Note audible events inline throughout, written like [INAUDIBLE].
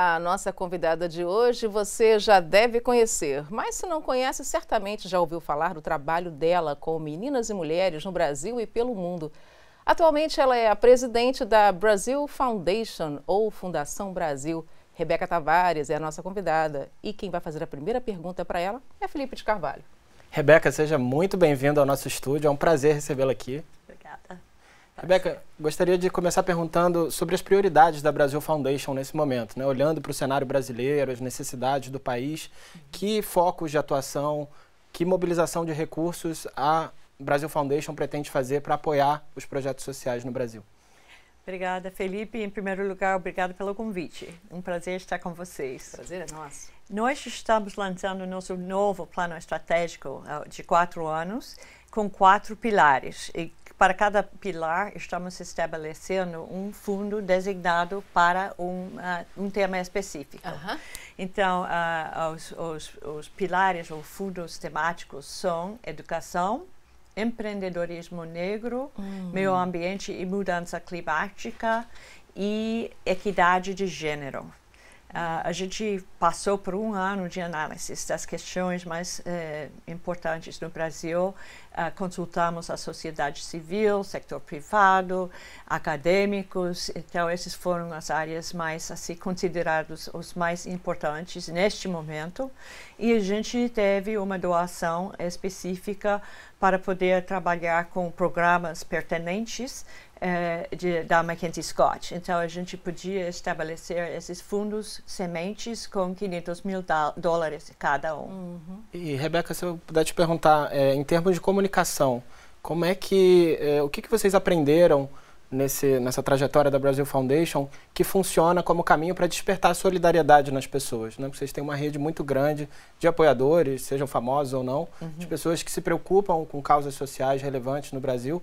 A nossa convidada de hoje você já deve conhecer, mas se não conhece, certamente já ouviu falar do trabalho dela com meninas e mulheres no Brasil e pelo mundo. Atualmente ela é a presidente da Brasil Foundation, ou Fundação Brasil. Rebeca Tavares é a nossa convidada e quem vai fazer a primeira pergunta para ela é Felipe de Carvalho. Rebeca, seja muito bem-vinda ao nosso estúdio, é um prazer recebê-la aqui. Obrigada. Rebeca, gostaria de começar perguntando sobre as prioridades da Brasil Foundation nesse momento, né? olhando para o cenário brasileiro, as necessidades do país, que focos de atuação, que mobilização de recursos a Brasil Foundation pretende fazer para apoiar os projetos sociais no Brasil? Obrigada, Felipe. Em primeiro lugar, obrigado pelo convite. Um prazer estar com vocês. Prazer é nosso. Nós estamos lançando nosso novo plano estratégico de quatro anos com quatro pilares. E para cada pilar, estamos estabelecendo um fundo designado para um, uh, um tema específico. Uh -huh. Então, uh, os, os, os pilares ou fundos temáticos são educação, empreendedorismo negro, uhum. meio ambiente e mudança climática e equidade de gênero. Uh, a gente passou por um ano de análise das questões mais uh, importantes no Brasil. Uh, consultamos a sociedade civil, setor privado, acadêmicos. Então, essas foram as áreas mais assim consideradas os mais importantes neste momento. E a gente teve uma doação específica para poder trabalhar com programas pertinentes é, de, da Mackenzie Scott. Então, a gente podia estabelecer esses fundos sementes com 500 mil dólares cada um. Uhum. E, Rebeca, se eu puder te perguntar, é, em termos de comunicação, como é que, é, o que, que vocês aprenderam nesse, nessa trajetória da Brasil Foundation que funciona como caminho para despertar solidariedade nas pessoas? Né? Vocês têm uma rede muito grande de apoiadores, sejam famosos ou não, uhum. de pessoas que se preocupam com causas sociais relevantes no Brasil.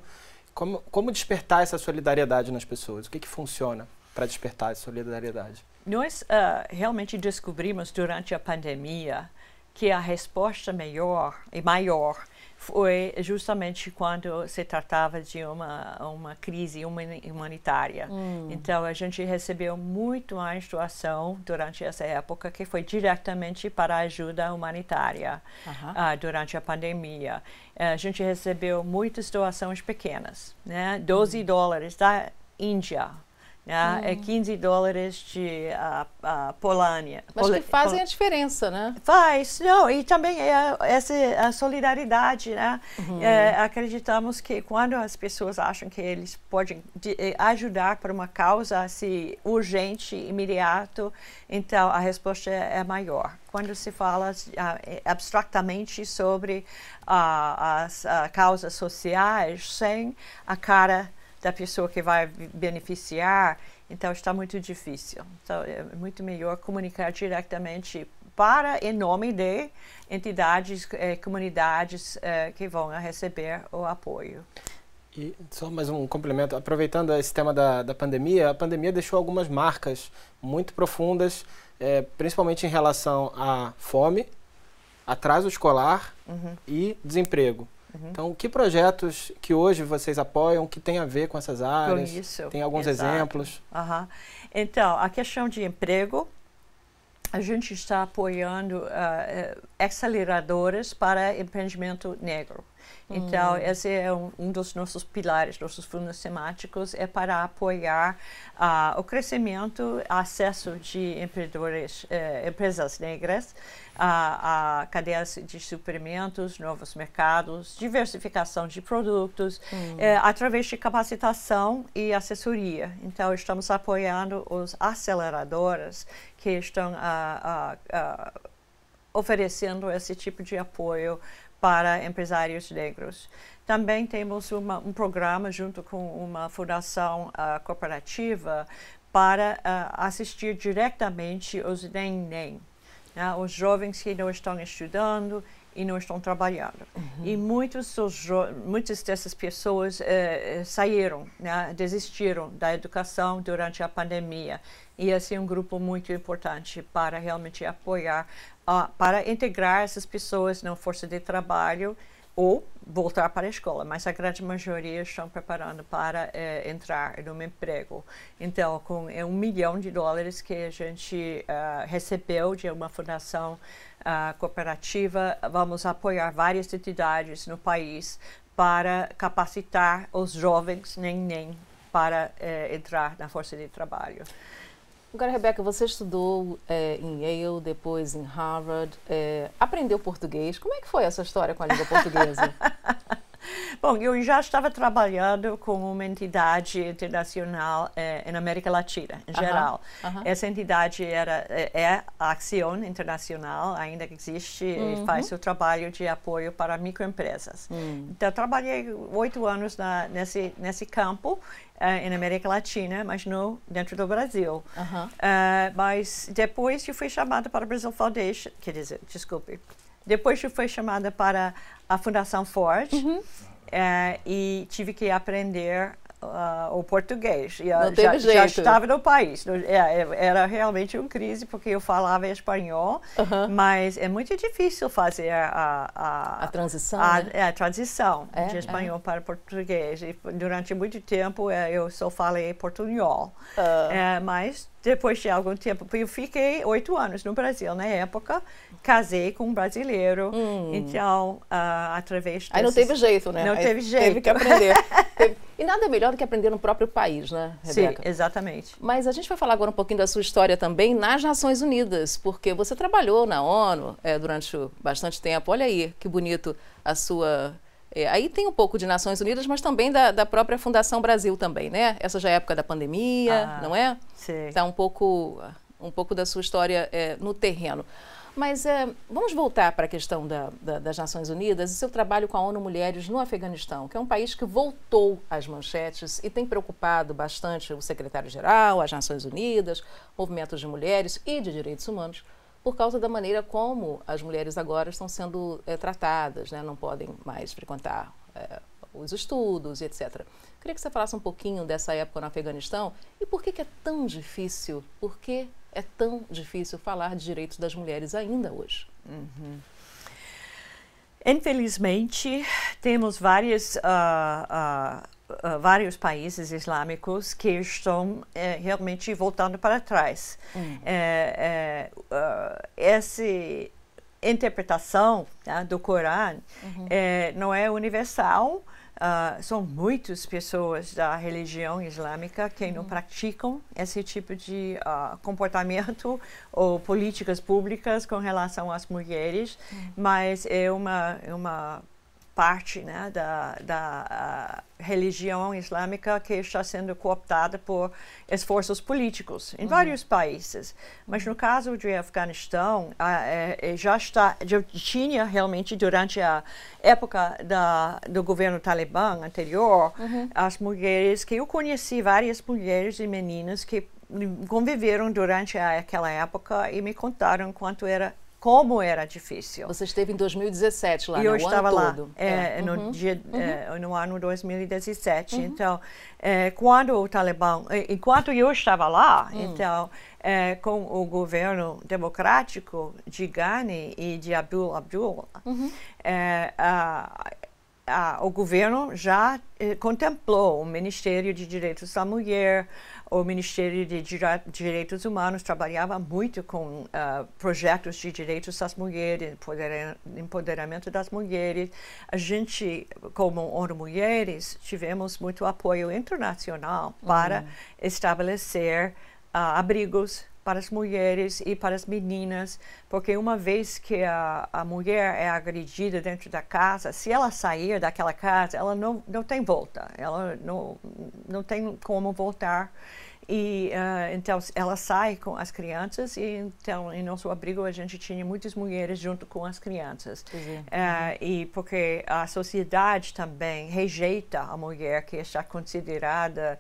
Como, como despertar essa solidariedade nas pessoas? O que, que funciona para despertar essa solidariedade? Nós uh, realmente descobrimos durante a pandemia que a resposta melhor e maior foi justamente quando se tratava de uma, uma crise humanitária. Hum. Então, a gente recebeu muito mais doação durante essa época, que foi diretamente para a ajuda humanitária uh -huh. uh, durante a pandemia. Uh, a gente recebeu muitas doações pequenas, né? 12 hum. dólares da Índia né? É 15 hum. dólares de uh, uh, Polônia. Mas que fazem a diferença, né? Faz, não, e também é essa a solidariedade, né? Uhum. É, acreditamos que quando as pessoas acham que eles podem de, eh, ajudar para uma causa assim, urgente, imediato, então a resposta é, é maior. Quando se fala uh, abstratamente sobre as causas sociais, sem a cara da pessoa que vai beneficiar, então está muito difícil. Então é muito melhor comunicar diretamente para em nome de entidades, eh, comunidades eh, que vão receber o apoio. E só mais um complemento, aproveitando esse tema da, da pandemia, a pandemia deixou algumas marcas muito profundas, eh, principalmente em relação à fome, atraso escolar uhum. e desemprego. Uhum. Então, que projetos que hoje vocês apoiam que tem a ver com essas áreas? Com isso. Tem alguns Exato. exemplos? Uhum. Então, a questão de emprego, a gente está apoiando uh, aceleradoras para empreendimento negro. Então, hum. esse é um, um, dos nossos pilares, nossos fundos temáticos, é para apoiar uh, o crescimento, acesso de empreendedores, uh, empresas negras, a, a cadeias de suprimentos, novos mercados, diversificação de produtos, hum. uh, através de capacitação e assessoria. Então, estamos apoiando os aceleradoras que estão oferecendo esse tipo de apoio para empresários negros. Também temos uma, um programa junto com uma fundação uh, para uh, assistir diretamente os nem-nem, né? os jovens que não estão estudando e não estão trabalhando. Uhum. E muitos muitas dessas pessoas uh, saíram, né? desistiram da educação durante a pandemia. E esse é um grupo muito importante para realmente apoiar uh, para integrar essas pessoas na força de trabalho ou voltar para a escola, mas a grande maioria estão preparando para é, entrar no emprego. Então, com é um milhão de dólares que a gente uh, recebeu de uma fundação uh, cooperativa, vamos apoiar várias entidades no país para capacitar os jovens nem nem para é, entrar na força de trabalho. Agora, Rebeca, você estudou é, em Yale, depois em Harvard, é, aprendeu português. Como é que foi essa história com a língua portuguesa? [LAUGHS] [LAUGHS] Bom, eu já estava trabalhando com uma entidade internacional eh, na América Latina, em geral. Uh -huh. Essa entidade era, é, é a Action Internacional, ainda existe uh -huh. e uhum. faz o trabalho de apoio para microempresas. Uh hum. -huh. Então, trabalhei oito anos na, nesse, nesse campo uh, na América Latina, mas no dentro do Brasil. Uh, mas depois eu fui chamada para o Brazil Foundation, quer dizer, desculpe, depois eu fui chamada para a Fundação Ford uh, e tive que aprender uh, o português. E, Não já, jeito. já estava no país. É, era realmente uma crise, porque eu falava espanhol, mas é muito difícil fazer a... A, a transição, a, né? é, a transição é, de espanhol é. para português. E durante muito tempo é, eu só falei portunhol. Uh. mas depois de algum tempo, eu fiquei oito anos no Brasil na época, casei com um brasileiro, hum. então, uh, através desses... Aí não teve jeito, né? Não Aí teve jeito. Teve que aprender. [LAUGHS] e nada melhor do que aprender no próprio país, né, Rebeca? Sim, exatamente. Mas a gente vai falar agora um pouquinho da sua história também nas Nações Unidas, porque você trabalhou na ONU é, durante bastante tempo. Olha aí, que bonito a sua é, aí tem um pouco de Nações Unidas, mas também da, da, própria Fundação Brasil também, né? Essa já é época da pandemia, ah, não é? Sim. Está um pouco, um pouco da sua história é, no terreno. Mas é, vamos voltar para a questão da, da, das Nações Unidas e seu trabalho com a ONU Mulheres no Afeganistão, que é um país que voltou às manchetes e tem preocupado bastante o secretário-geral, as Nações Unidas, movimentos de mulheres e de direitos humanos por causa da maneira como as mulheres agora estão sendo é, tratadas, né? não podem mais frequentar é, os estudos, etc. Queria que você falasse um pouquinho dessa época no Afeganistão e por que, que é tão difícil, por que é tão difícil falar de direitos das mulheres ainda hoje? Uhum. Infelizmente, temos várias uh, uh, uh, vários países islâmicos que estão uh, realmente voltando para trás. Hum. É, uh, essa interpretação tá, do Corão uhum. não é universal. Uh, são muitas pessoas da religião islâmica que uhum. não praticam esse tipo de uh, comportamento [LAUGHS] ou políticas públicas com relação às mulheres, uhum. mas é uma, é uma parte né, da, da religião islâmica que está sendo cooptada por esforços políticos em uhum. vários países. Mas no caso de Afeganistão, é, já está, já tinha realmente durante a época da, do governo talibã anterior, uhum. as mulheres que eu conheci várias mulheres e meninas que conviveram durante aquela época e me contaram quanto era como era difícil. Você esteve em 2017 lá, e eu né? estava ano lá todo. é, é. No, uhum. dia, uhum. É, no ano 2017. Uhum. Então, é, quando o Talibã, enquanto eu estava lá, hum. então, é, com o governo democrático de Ghani e de Abdul Abdul, uhum. é, a, o governo já eh, contemplou o Ministério de Direitos da Mulher, o Ministério de Direitos Humanos trabalhava muito com uh, projetos de direitos das mulheres, empoderamento das mulheres. A gente, como ONU Mulheres, tivemos muito apoio internacional para uhum. estabelecer uh, abrigos para as mulheres e para as meninas, porque uma vez que a, a mulher é agredida dentro da casa, se ela sair daquela casa, ela não, não tem volta, ela não, não tem como voltar. E uh, então ela sai com as crianças e então em nosso abrigo a gente tinha muitas mulheres junto com as crianças uhum. uh, e porque a sociedade também rejeita a mulher que está considerada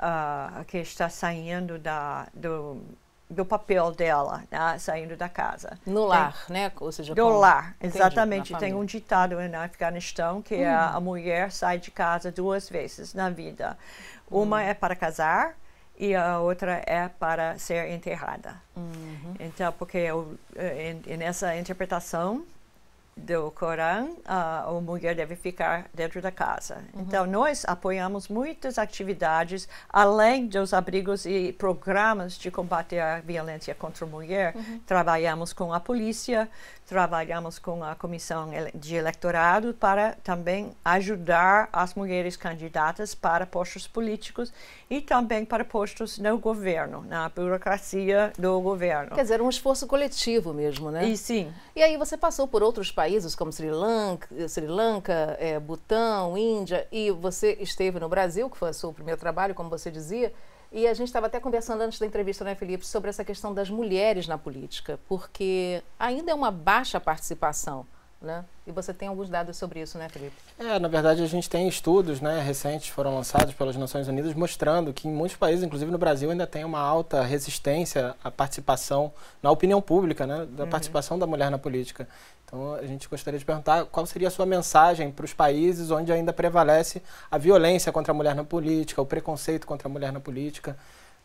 uh, que está saindo da do do papel dela, né, saindo da casa. No tem, lar, né? Ou seja, do com, lar, exatamente. Entendi, tem um ditado no Afeganistão que hum. a, a, mulher sai de casa duas vezes na vida. Uma hum. é para casar e a outra é para ser enterrada. Uhum. Então, porque eu, eh, nessa interpretação, do Corão, a, a mulher deve ficar dentro da casa. Uhum. Então, nós apoiamos muitas atividades, além dos abrigos e programas de combater a violência contra a mulher. Uhum. Trabalhamos com a polícia, trabalhamos com a comissão de eleitorado para também ajudar as mulheres candidatas para postos políticos e também para postos no governo, na burocracia do governo. Quer dizer, um esforço coletivo mesmo, né? E sim. E aí você passou por outros países como Sri Lanka, Sri Lanka é, Butão, Índia, e você esteve no Brasil, que foi o seu primeiro trabalho, como você dizia. E a gente estava até conversando antes da entrevista, né, Felipe, sobre essa questão das mulheres na política, porque ainda é uma baixa participação. Né? E você tem alguns dados sobre isso, né, Felipe? É, na verdade a gente tem estudos, né, recentes foram lançados pelas Nações Unidas mostrando que em muitos países, inclusive no Brasil, ainda tem uma alta resistência à participação na opinião pública, né, da uhum. participação da mulher na política. Então a gente gostaria de perguntar qual seria a sua mensagem para os países onde ainda prevalece a violência contra a mulher na política, o preconceito contra a mulher na política.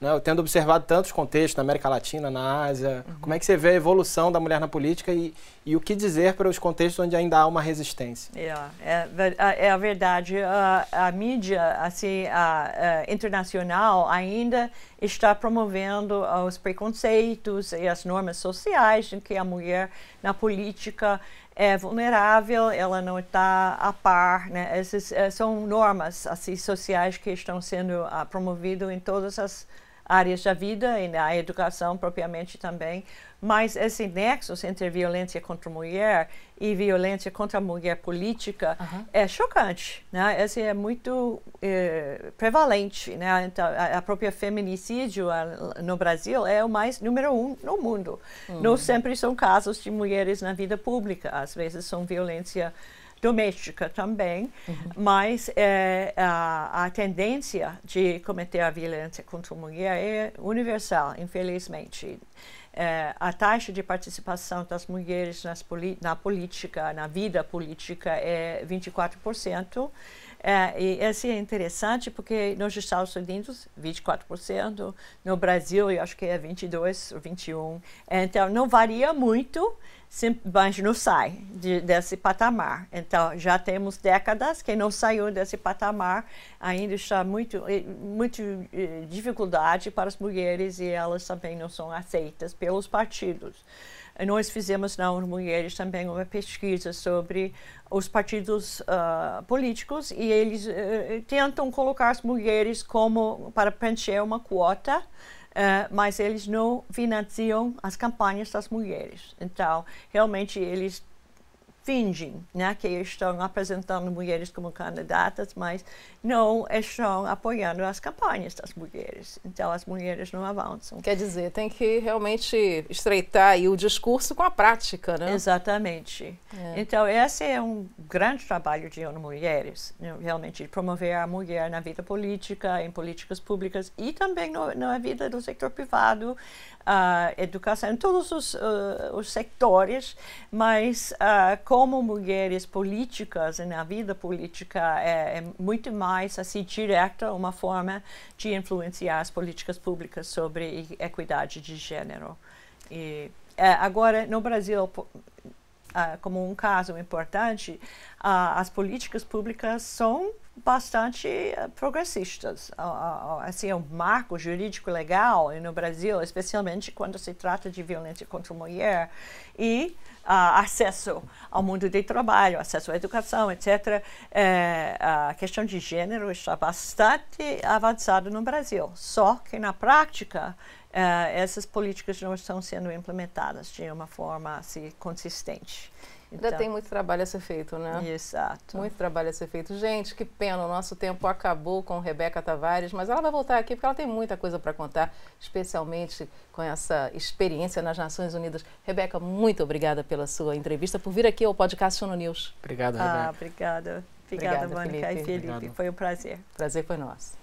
Né? Eu tendo observado tantos contextos na América Latina, na Ásia, uhum. como é que você vê a evolução da mulher na política e, e o que dizer para os contextos onde ainda há uma resistência? É, é, é a verdade. A, a mídia assim, a, a internacional ainda está promovendo os preconceitos e as normas sociais de que a mulher na política é vulnerável, ela não está a par, né? Essas eh, são normas assim sociais que estão sendo uh, promovidas em todas as áreas da vida e na educação propriamente também, mas esse nexo entre violência contra a mulher e violência contra a mulher política uhum. é chocante, né? Esse é muito é, prevalente, né? Então, a, a, própria feminicídio a, no Brasil é o mais número um no mundo. Uhum. Não sempre são casos de mulheres na vida pública, às vezes são violência doméstica também, uhum. mas é, a, a, tendência de cometer a violência contra a mulher é universal, infelizmente. É, a taxa de participação das mulheres nas, na política, na vida política, é 24%. É, e esse é interessante porque nos Estados Unidos, 24%, no Brasil, eu acho que é 22% ou 21%. Então, não varia muito mas não sai de, desse patamar. Então, já temos décadas que não saiu desse patamar, ainda está muito, muito dificuldade para as mulheres e elas também não são aceitas pelos partidos. Nós fizemos na Mulheres também uma pesquisa sobre os partidos uh, políticos e eles uh, tentam colocar as mulheres como para preencher uma quota Uh, mas eles não financiam as campanhas das mulheres. Então, realmente, eles fingem né, que estão apresentando mulheres como candidatas, mas não estão apoiando as campanhas das mulheres. Então, as mulheres não avançam. Quer dizer, tem que realmente estreitar o discurso com a prática, né? Exatamente. É. Então, esse é um grande trabalho de ONU Mulheres, né, realmente, promover a mulher na vida política, em políticas públicas e também no, na vida do setor privado, a educação, em todos os, uh, os sectores, mas uh, como mulheres políticas na vida política é, é, muito mais assim direta uma forma de influenciar as políticas públicas sobre equidade de gênero. E, é, agora, no Brasil, Uh, como um caso importante, uh, as políticas públicas são bastante uh, progressistas. assim, é um marco jurídico legal no Brasil, especialmente quando se trata de violência contra a mulher e acesso ao mundo do trabalho, acesso à educação, etc. É, a questão de gênero está bastante avançada no Brasil. Só que na prática essas políticas não estão sendo implementadas de uma forma assim, consistente. Ainda então, tem muito trabalho a ser feito, né? Exato. Muito trabalho a ser feito. Gente, que pena, o nosso tempo acabou com Rebeca Tavares, mas ela vai voltar aqui porque ela tem muita coisa para contar, especialmente com essa experiência nas Nações Unidas. Rebeca, muito obrigada pela sua entrevista, por vir aqui ao podcast Sono News. Obrigado, Rebeca. Ah, obrigada. Obrigada, obrigada Mônica Felipe. e Felipe. Obrigado. Foi um prazer. Prazer foi nosso.